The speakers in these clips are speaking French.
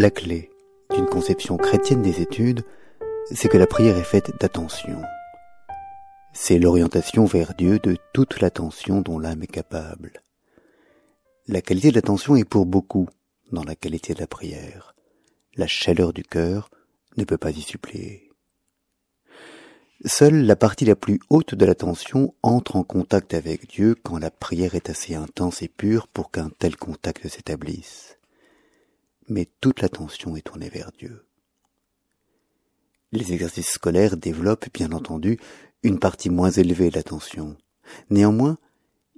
La clé d'une conception chrétienne des études, c'est que la prière est faite d'attention. C'est l'orientation vers Dieu de toute l'attention dont l'âme est capable. La qualité de l'attention est pour beaucoup dans la qualité de la prière. La chaleur du cœur ne peut pas y suppléer. Seule la partie la plus haute de l'attention entre en contact avec Dieu quand la prière est assez intense et pure pour qu'un tel contact s'établisse. Mais toute l'attention est tournée vers Dieu. Les exercices scolaires développent, bien entendu, une partie moins élevée de l'attention. Néanmoins,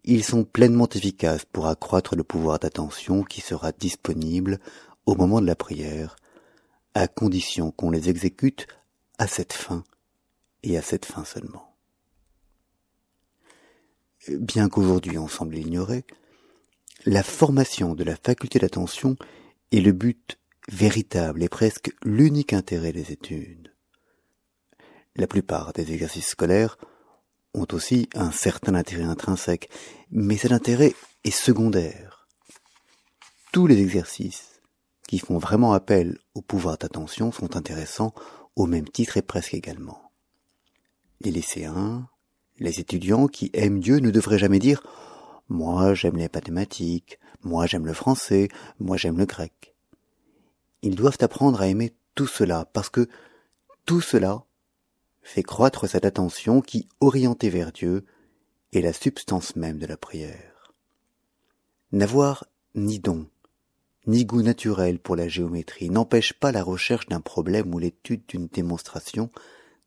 ils sont pleinement efficaces pour accroître le pouvoir d'attention qui sera disponible au moment de la prière, à condition qu'on les exécute à cette fin et à cette fin seulement. Bien qu'aujourd'hui on semble l'ignorer, la formation de la faculté d'attention est le but véritable et presque l'unique intérêt des études. La plupart des exercices scolaires ont aussi un certain intérêt intrinsèque, mais cet intérêt est secondaire. Tous les exercices qui font vraiment appel au pouvoir d'attention sont intéressants au même titre et presque également. Les lycéens, les étudiants qui aiment Dieu ne devraient jamais dire moi j'aime les mathématiques, moi j'aime le français, moi j'aime le grec. Ils doivent apprendre à aimer tout cela parce que tout cela fait croître cette attention qui, orientée vers Dieu, est la substance même de la prière. N'avoir ni don, ni goût naturel pour la géométrie n'empêche pas la recherche d'un problème ou l'étude d'une démonstration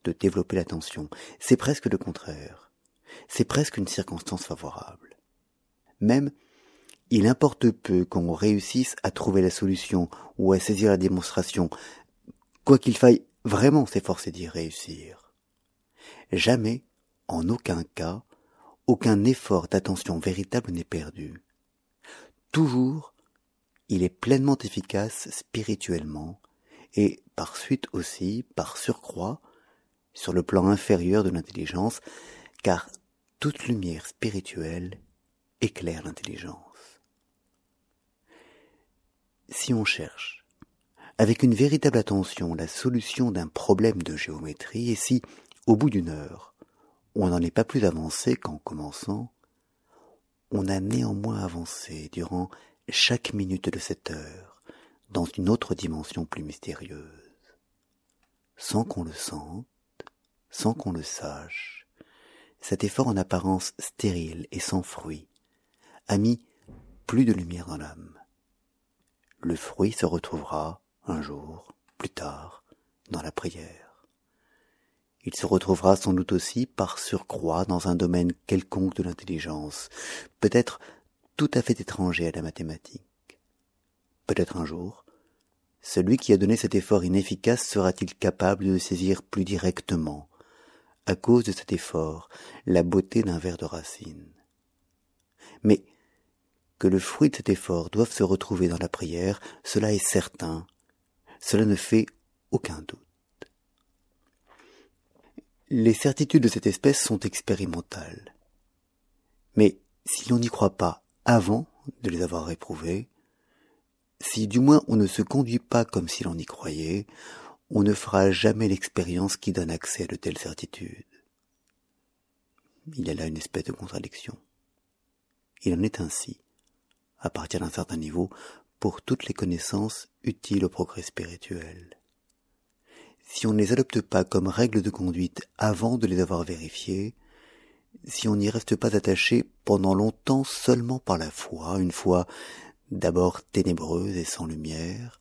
de développer l'attention. C'est presque le contraire. C'est presque une circonstance favorable. Même, il importe peu qu'on réussisse à trouver la solution ou à saisir la démonstration, quoi qu'il faille vraiment s'efforcer d'y réussir. Jamais, en aucun cas, aucun effort d'attention véritable n'est perdu. Toujours, il est pleinement efficace spirituellement, et par suite aussi, par surcroît, sur le plan inférieur de l'intelligence, car toute lumière spirituelle éclaire l'intelligence. Si on cherche, avec une véritable attention, la solution d'un problème de géométrie, et si, au bout d'une heure, on n'en est pas plus avancé qu'en commençant, on a néanmoins avancé durant chaque minute de cette heure dans une autre dimension plus mystérieuse. Sans qu'on le sente, sans qu'on le sache, cet effort en apparence stérile et sans fruit a mis plus de lumière dans l'âme. Le fruit se retrouvera un jour, plus tard, dans la prière. Il se retrouvera sans doute aussi par surcroît dans un domaine quelconque de l'intelligence, peut-être tout à fait étranger à la mathématique. Peut-être un jour, celui qui a donné cet effort inefficace sera-t-il capable de saisir plus directement à cause de cet effort, la beauté d'un verre de racine. Mais que le fruit de cet effort doive se retrouver dans la prière, cela est certain, cela ne fait aucun doute. Les certitudes de cette espèce sont expérimentales. Mais si l'on n'y croit pas avant de les avoir éprouvées, si du moins on ne se conduit pas comme si l'on y croyait, on ne fera jamais l'expérience qui donne accès à de telles certitudes. Il y a là une espèce de contradiction. Il en est ainsi, à partir d'un certain niveau, pour toutes les connaissances utiles au progrès spirituel. Si on ne les adopte pas comme règles de conduite avant de les avoir vérifiées, si on n'y reste pas attaché pendant longtemps seulement par la foi, une foi d'abord ténébreuse et sans lumière,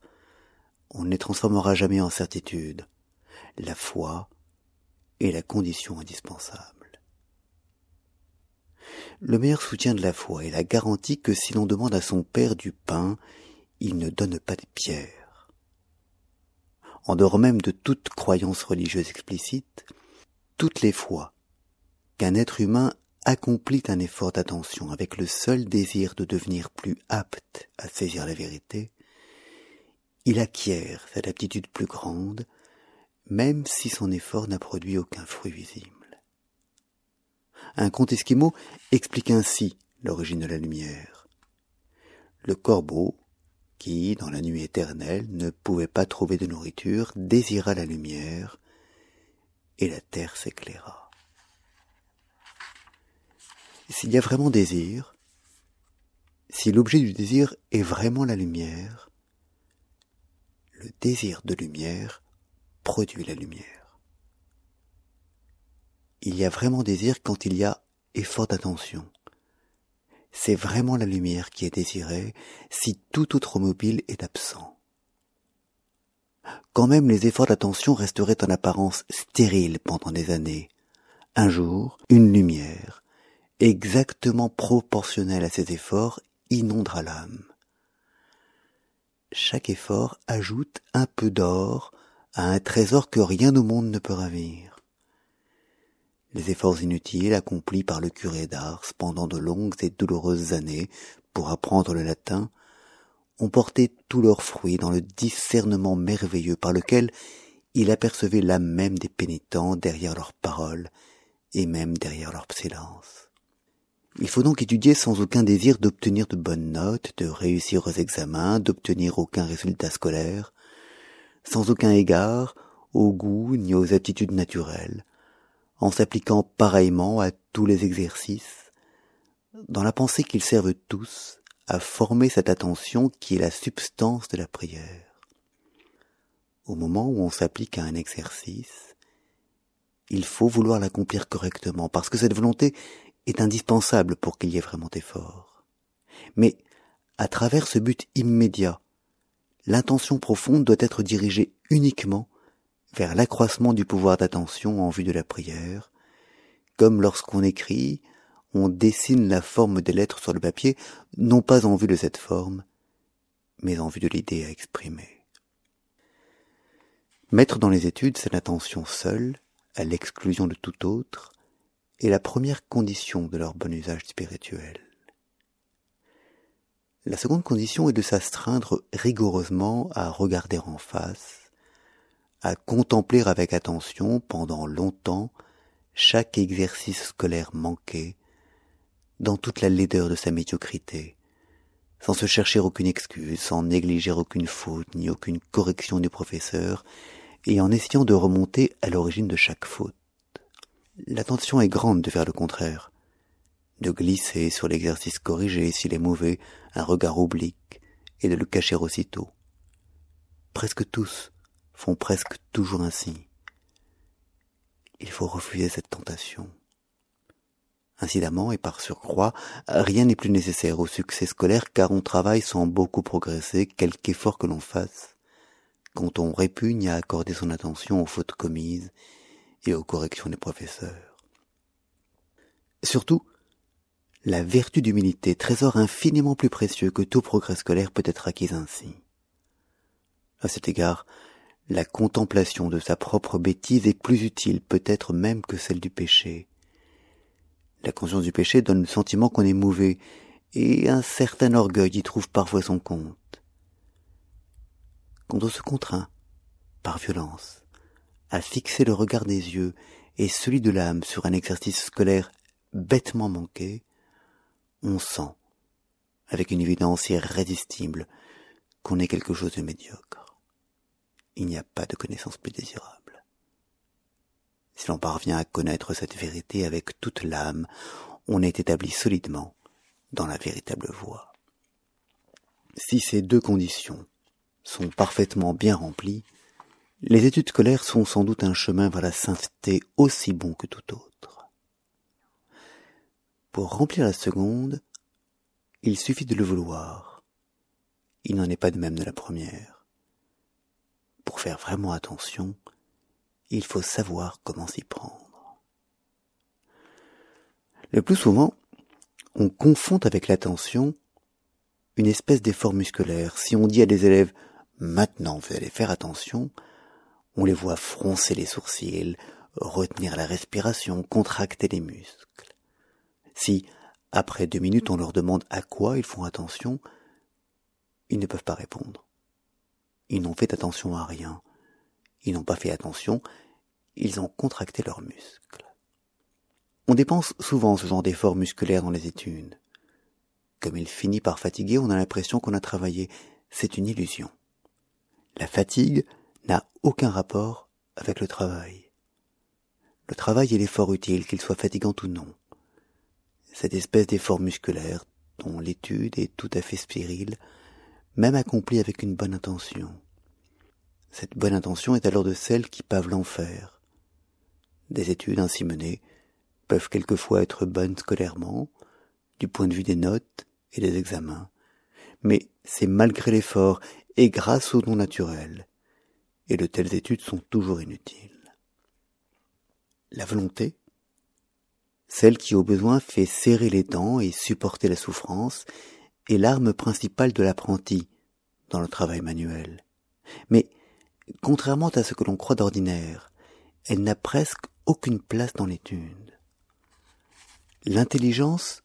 on ne les transformera jamais en certitude. La foi est la condition indispensable. Le meilleur soutien de la foi est la garantie que si l'on demande à son Père du pain, il ne donne pas des pierres. En dehors même de toute croyance religieuse explicite, toutes les fois qu'un être humain accomplit un effort d'attention avec le seul désir de devenir plus apte à saisir la vérité, il acquiert cette aptitude plus grande, même si son effort n'a produit aucun fruit visible. Un conte esquimau explique ainsi l'origine de la lumière. Le corbeau, qui, dans la nuit éternelle, ne pouvait pas trouver de nourriture, désira la lumière, et la terre s'éclaira. S'il y a vraiment désir, si l'objet du désir est vraiment la lumière, le désir de lumière produit la lumière. Il y a vraiment désir quand il y a effort d'attention. C'est vraiment la lumière qui est désirée si tout autre mobile est absent. Quand même les efforts d'attention resteraient en apparence stériles pendant des années. Un jour, une lumière, exactement proportionnelle à ces efforts, inondera l'âme. Chaque effort ajoute un peu d'or à un trésor que rien au monde ne peut ravir. Les efforts inutiles accomplis par le curé d'Ars pendant de longues et douloureuses années pour apprendre le latin ont porté tous leurs fruits dans le discernement merveilleux par lequel il apercevait l'âme même des pénitents derrière leurs paroles et même derrière leur silence. Il faut donc étudier sans aucun désir d'obtenir de bonnes notes, de réussir aux examens, d'obtenir aucun résultat scolaire, sans aucun égard au goût ni aux aptitudes naturelles, en s'appliquant pareillement à tous les exercices, dans la pensée qu'ils servent tous à former cette attention qui est la substance de la prière. Au moment où on s'applique à un exercice, il faut vouloir l'accomplir correctement, parce que cette volonté est indispensable pour qu'il y ait vraiment effort. Mais, à travers ce but immédiat, l'intention profonde doit être dirigée uniquement vers l'accroissement du pouvoir d'attention en vue de la prière, comme lorsqu'on écrit, on dessine la forme des lettres sur le papier, non pas en vue de cette forme, mais en vue de l'idée à exprimer. Mettre dans les études cette attention seule, à l'exclusion de tout autre, est la première condition de leur bon usage spirituel. La seconde condition est de s'astreindre rigoureusement à regarder en face, à contempler avec attention pendant longtemps chaque exercice scolaire manqué, dans toute la laideur de sa médiocrité, sans se chercher aucune excuse, sans négliger aucune faute, ni aucune correction du professeur, et en essayant de remonter à l'origine de chaque faute. L'attention est grande de faire le contraire, de glisser sur l'exercice corrigé s'il est mauvais un regard oblique, et de le cacher aussitôt. Presque tous font presque toujours ainsi. Il faut refuser cette tentation. Incidemment et par surcroît, rien n'est plus nécessaire au succès scolaire car on travaille sans beaucoup progresser, quelque effort que l'on fasse, quand on répugne à accorder son attention aux fautes commises et aux corrections des professeurs. Surtout, la vertu d'humilité, trésor infiniment plus précieux que tout progrès scolaire peut être acquis ainsi. À cet égard, la contemplation de sa propre bêtise est plus utile peut-être même que celle du péché, la conscience du péché donne le sentiment qu'on est mauvais, et un certain orgueil y trouve parfois son compte. Quand on se contraint, par violence, à fixer le regard des yeux et celui de l'âme sur un exercice scolaire bêtement manqué, on sent, avec une évidence irrésistible, qu'on est quelque chose de médiocre. Il n'y a pas de connaissance plus désirable. Si l'on parvient à connaître cette vérité avec toute l'âme, on est établi solidement dans la véritable voie. Si ces deux conditions sont parfaitement bien remplies, les études scolaires sont sans doute un chemin vers la sainteté aussi bon que tout autre. Pour remplir la seconde, il suffit de le vouloir. Il n'en est pas de même de la première. Faire vraiment attention, il faut savoir comment s'y prendre. Le plus souvent, on confond avec l'attention une espèce d'effort musculaire. Si on dit à des élèves maintenant vous allez faire attention, on les voit froncer les sourcils, retenir la respiration, contracter les muscles. Si, après deux minutes, on leur demande à quoi ils font attention, ils ne peuvent pas répondre. Ils n'ont fait attention à rien. Ils n'ont pas fait attention, ils ont contracté leurs muscles. On dépense souvent ce genre d'efforts musculaires dans les études. Comme il finit par fatiguer, on a l'impression qu'on a travaillé c'est une illusion. La fatigue n'a aucun rapport avec le travail. Le travail est l'effort utile, qu'il soit fatigant ou non. Cette espèce d'effort musculaire, dont l'étude est tout à fait stérile, même accomplie avec une bonne intention. Cette bonne intention est alors de celles qui pavent l'enfer. Des études ainsi menées peuvent quelquefois être bonnes scolairement, du point de vue des notes et des examens, mais c'est malgré l'effort et grâce au don naturel, et de telles études sont toujours inutiles. La volonté, celle qui au besoin fait serrer les dents et supporter la souffrance, est l'arme principale de l'apprenti dans le travail manuel. Mais, contrairement à ce que l'on croit d'ordinaire, elle n'a presque aucune place dans l'étude. L'intelligence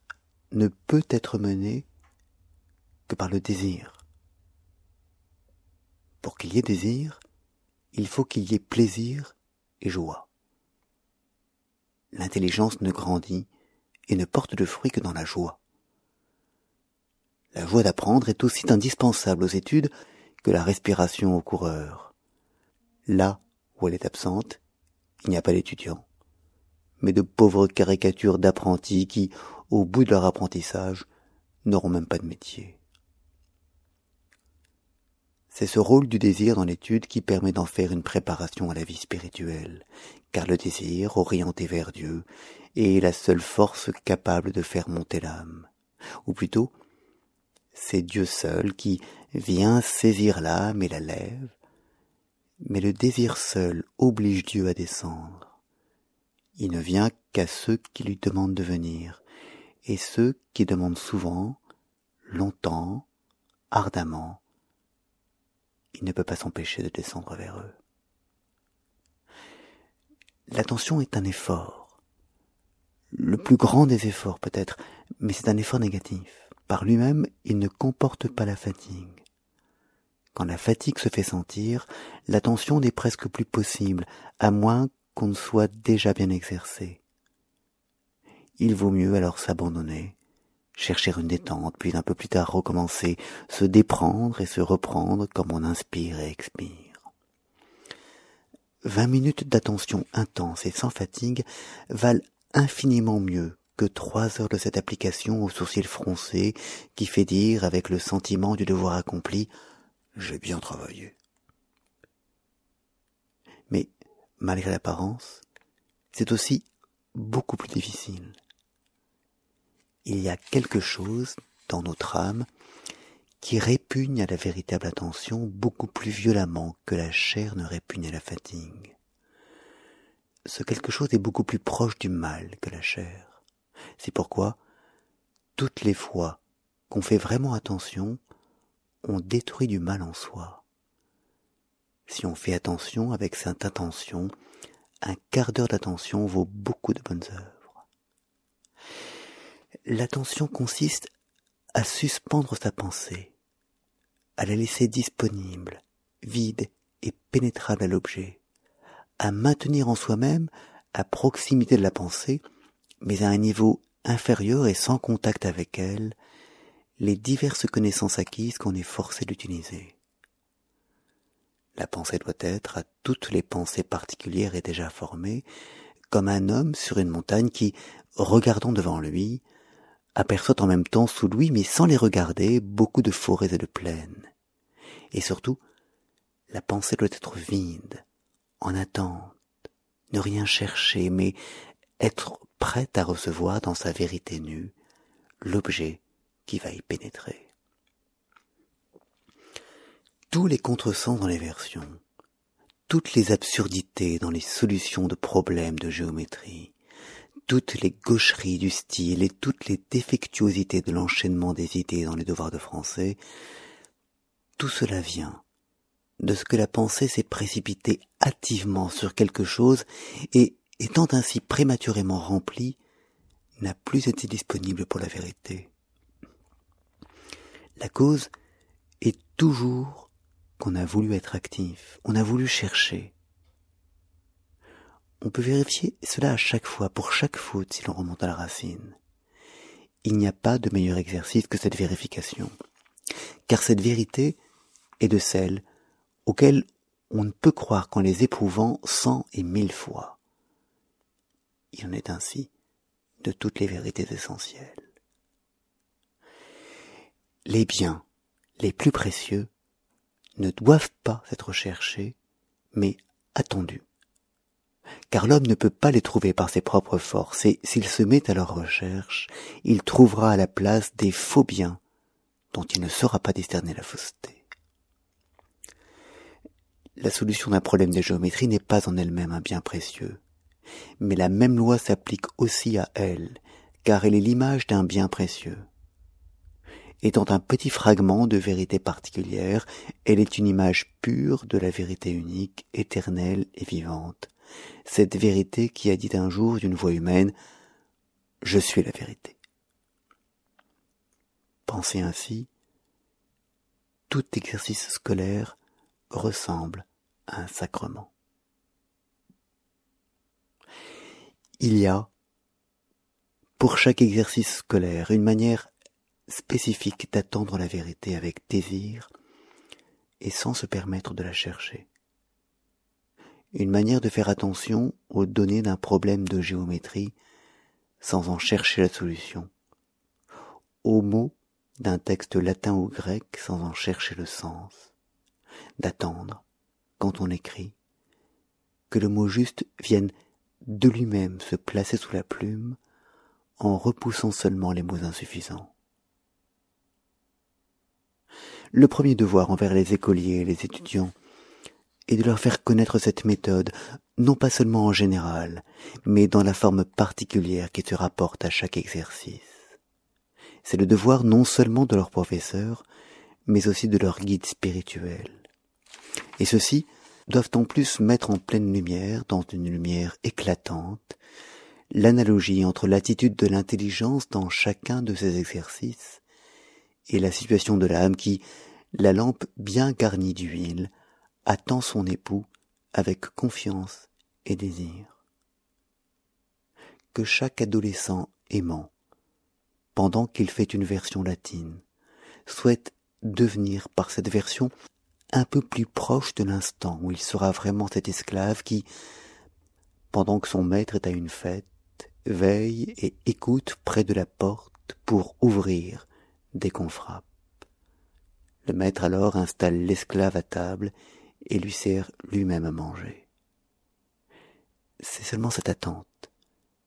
ne peut être menée que par le désir. Pour qu'il y ait désir, il faut qu'il y ait plaisir et joie. L'intelligence ne grandit et ne porte de fruits que dans la joie. La joie d'apprendre est aussi indispensable aux études que la respiration au coureur. Là où elle est absente, il n'y a pas d'étudiants, mais de pauvres caricatures d'apprentis qui, au bout de leur apprentissage, n'auront même pas de métier. C'est ce rôle du désir dans l'étude qui permet d'en faire une préparation à la vie spirituelle, car le désir, orienté vers Dieu, est la seule force capable de faire monter l'âme. Ou plutôt, c'est Dieu seul qui vient saisir l'âme et la lève, mais le désir seul oblige Dieu à descendre. Il ne vient qu'à ceux qui lui demandent de venir, et ceux qui demandent souvent, longtemps, ardemment, il ne peut pas s'empêcher de descendre vers eux. L'attention est un effort. Le plus grand des efforts peut-être, mais c'est un effort négatif. Par lui-même, il ne comporte pas la fatigue. Quand la fatigue se fait sentir, l'attention n'est presque plus possible, à moins qu'on ne soit déjà bien exercé. Il vaut mieux alors s'abandonner, chercher une détente, puis un peu plus tard recommencer, se déprendre et se reprendre comme on inspire et expire. Vingt minutes d'attention intense et sans fatigue valent infiniment mieux que trois heures de cette application au sourcil froncé qui fait dire avec le sentiment du devoir accompli j'ai bien travaillé. Mais, malgré l'apparence, c'est aussi beaucoup plus difficile il y a quelque chose dans notre âme qui répugne à la véritable attention beaucoup plus violemment que la chair ne répugne à la fatigue. Ce quelque chose est beaucoup plus proche du mal que la chair. C'est pourquoi, toutes les fois qu'on fait vraiment attention, on détruit du mal en soi. Si on fait attention avec cette intention, un quart d'heure d'attention vaut beaucoup de bonnes heures. L'attention consiste à suspendre sa pensée, à la laisser disponible, vide et pénétrable à l'objet, à maintenir en soi-même, à proximité de la pensée, mais à un niveau inférieur et sans contact avec elle, les diverses connaissances acquises qu'on est forcé d'utiliser. La pensée doit être à toutes les pensées particulières et déjà formées, comme un homme sur une montagne qui, regardant devant lui, aperçoit en même temps sous lui, mais sans les regarder, beaucoup de forêts et de plaines. Et surtout, la pensée doit être vide, en attente, ne rien chercher, mais être prête à recevoir dans sa vérité nue l'objet qui va y pénétrer. Tous les contresens dans les versions, toutes les absurdités dans les solutions de problèmes de géométrie, toutes les gaucheries du style et toutes les défectuosités de l'enchaînement des idées dans les devoirs de français, tout cela vient de ce que la pensée s'est précipitée hâtivement sur quelque chose et, étant ainsi prématurément remplie, n'a plus été disponible pour la vérité. La cause est toujours qu'on a voulu être actif, on a voulu chercher, on peut vérifier cela à chaque fois, pour chaque faute, si l'on remonte à la racine. Il n'y a pas de meilleur exercice que cette vérification. Car cette vérité et de celles auxquelles on ne peut croire qu'en les éprouvant cent et mille fois. Il en est ainsi de toutes les vérités essentielles. Les biens les plus précieux ne doivent pas être cherchés, mais attendus. Car l'homme ne peut pas les trouver par ses propres forces, et s'il se met à leur recherche, il trouvera à la place des faux biens dont il ne saura pas discerner la fausseté. La solution d'un problème de géométrie n'est pas en elle-même un bien précieux, mais la même loi s'applique aussi à elle, car elle est l'image d'un bien précieux. Étant un petit fragment de vérité particulière, elle est une image pure de la vérité unique, éternelle et vivante. Cette vérité qui a dit un jour d'une voix humaine Je suis la vérité. Pensez ainsi, tout exercice scolaire ressemble à un sacrement. Il y a, pour chaque exercice scolaire, une manière spécifique d'attendre la vérité avec désir et sans se permettre de la chercher. Une manière de faire attention aux données d'un problème de géométrie sans en chercher la solution, aux mots d'un texte latin ou grec sans en chercher le sens, d'attendre, quand on écrit, que le mot juste vienne de lui-même se placer sous la plume en repoussant seulement les mots insuffisants. Le premier devoir envers les écoliers et les étudiants est de leur faire connaître cette méthode, non pas seulement en général, mais dans la forme particulière qui se rapporte à chaque exercice. C'est le devoir non seulement de leurs professeurs, mais aussi de leur guide spirituel. Et ceux-ci doivent en plus mettre en pleine lumière, dans une lumière éclatante, l'analogie entre l'attitude de l'intelligence dans chacun de ces exercices et la situation de l'âme qui, la lampe bien garnie d'huile, attend son époux avec confiance et désir. Que chaque adolescent aimant, pendant qu'il fait une version latine, souhaite devenir par cette version un peu plus proche de l'instant où il sera vraiment cet esclave qui, pendant que son maître est à une fête, veille et écoute près de la porte pour ouvrir dès qu'on frappe. Le maître alors installe l'esclave à table et lui sert lui-même à manger. C'est seulement cette attente,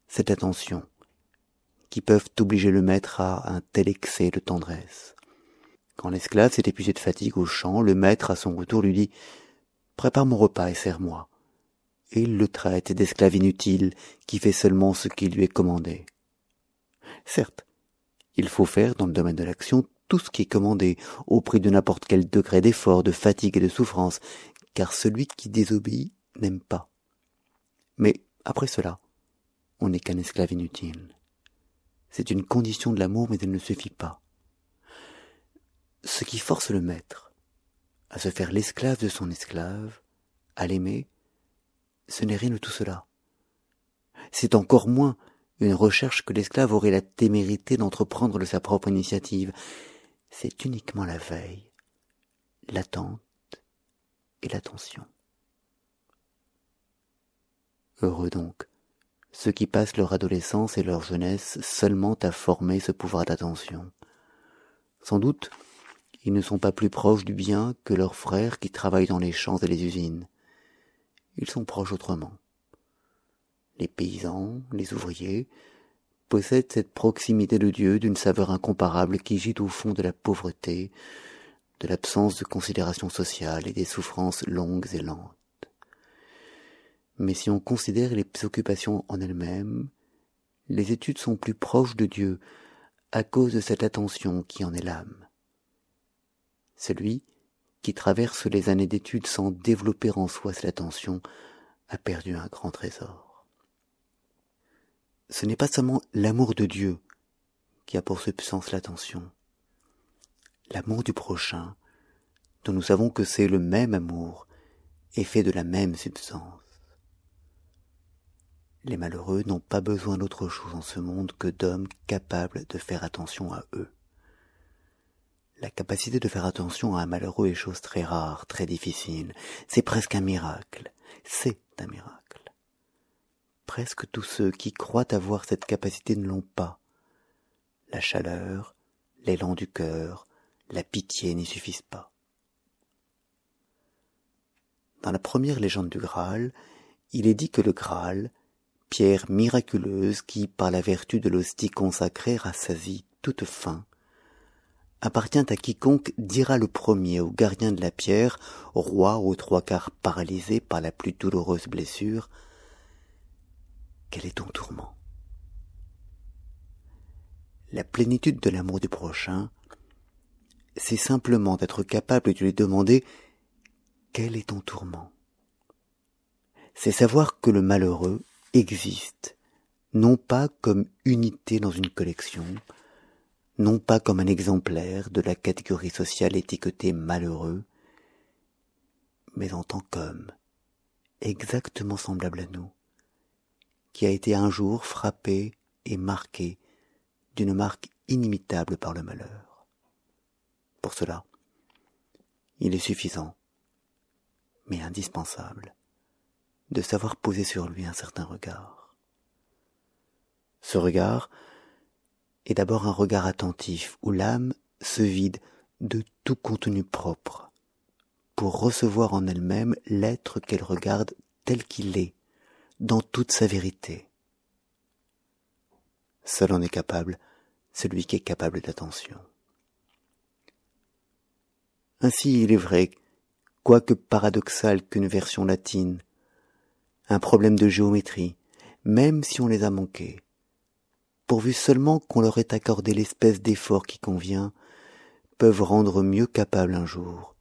cette attention, qui peuvent obliger le maître à un tel excès de tendresse. Quand l'esclave s'est épuisé de fatigue au champ, le maître, à son retour, lui dit Prépare mon repas et sers-moi. Et il le traite d'esclave inutile, qui fait seulement ce qui lui est commandé. Certes, il faut faire, dans le domaine de l'action, tout ce qui est commandé, au prix de n'importe quel degré d'effort, de fatigue et de souffrance, car celui qui désobéit n'aime pas. Mais, après cela, on n'est qu'un esclave inutile. C'est une condition de l'amour, mais elle ne suffit pas. Ce qui force le maître à se faire l'esclave de son esclave, à l'aimer, ce n'est rien de tout cela. C'est encore moins une recherche que l'esclave aurait la témérité d'entreprendre de sa propre initiative. C'est uniquement la veille, l'attente et l'attention. Heureux donc, ceux qui passent leur adolescence et leur jeunesse seulement à former ce pouvoir d'attention. Sans doute, ils ne sont pas plus proches du bien que leurs frères qui travaillent dans les champs et les usines. Ils sont proches autrement les paysans, les ouvriers, possèdent cette proximité de Dieu d'une saveur incomparable qui gît au fond de la pauvreté, de l'absence de considération sociale et des souffrances longues et lentes. Mais si on considère les occupations en elles-mêmes, les études sont plus proches de Dieu à cause de cette attention qui en est l'âme. Celui qui traverse les années d'études sans développer en soi cette attention a perdu un grand trésor ce n'est pas seulement l'amour de Dieu qui a pour substance l'attention. L'amour du prochain, dont nous savons que c'est le même amour, est fait de la même substance. Les malheureux n'ont pas besoin d'autre chose en ce monde que d'hommes capables de faire attention à eux. La capacité de faire attention à un malheureux est chose très rare, très difficile. C'est presque un miracle. C'est un miracle. Presque tous ceux qui croient avoir cette capacité ne l'ont pas. La chaleur, l'élan du cœur, la pitié n'y suffisent pas. Dans la première légende du Graal, il est dit que le Graal, pierre miraculeuse qui, par la vertu de l'hostie consacrée, rassasie toute faim, appartient à quiconque dira le premier au gardien de la pierre, roi aux trois quarts paralysé par la plus douloureuse blessure, quel est ton tourment? La plénitude de l'amour du prochain, c'est simplement d'être capable de lui demander quel est ton tourment? C'est savoir que le malheureux existe, non pas comme unité dans une collection, non pas comme un exemplaire de la catégorie sociale étiquetée malheureux, mais en tant qu'homme, exactement semblable à nous, qui a été un jour frappé et marqué d'une marque inimitable par le malheur. Pour cela, il est suffisant, mais indispensable, de savoir poser sur lui un certain regard. Ce regard, est d'abord un regard attentif où l'âme se vide de tout contenu propre pour recevoir en elle-même l'être qu'elle regarde tel qu'il est, dans toute sa vérité. Seul en est capable celui qui est capable d'attention. Ainsi il est vrai, quoique paradoxal qu'une version latine, un problème de géométrie, même si on les a manqués, pourvu seulement qu'on leur ait accordé l'espèce d'effort qui convient, peuvent rendre mieux capable un jour,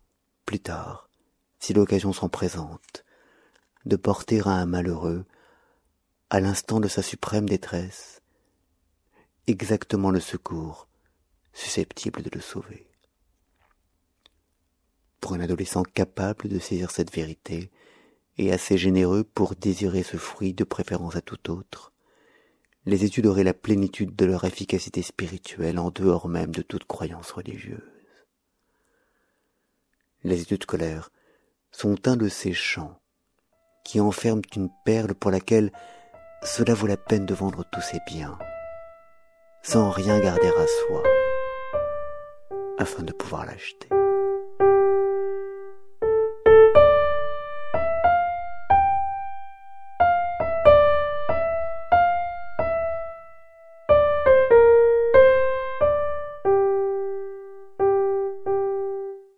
plus tard, si l'occasion s'en présente, de porter à un malheureux, à l'instant de sa suprême détresse, exactement le secours susceptible de le sauver. Pour un adolescent capable de saisir cette vérité, et assez généreux pour désirer ce fruit de préférence à tout autre, les études auraient la plénitude de leur efficacité spirituelle en dehors même de toute croyance religieuse. Les études scolaires sont un de ces champs qui enferment une perle pour laquelle cela vaut la peine de vendre tous ses biens, sans rien garder à soi, afin de pouvoir l'acheter.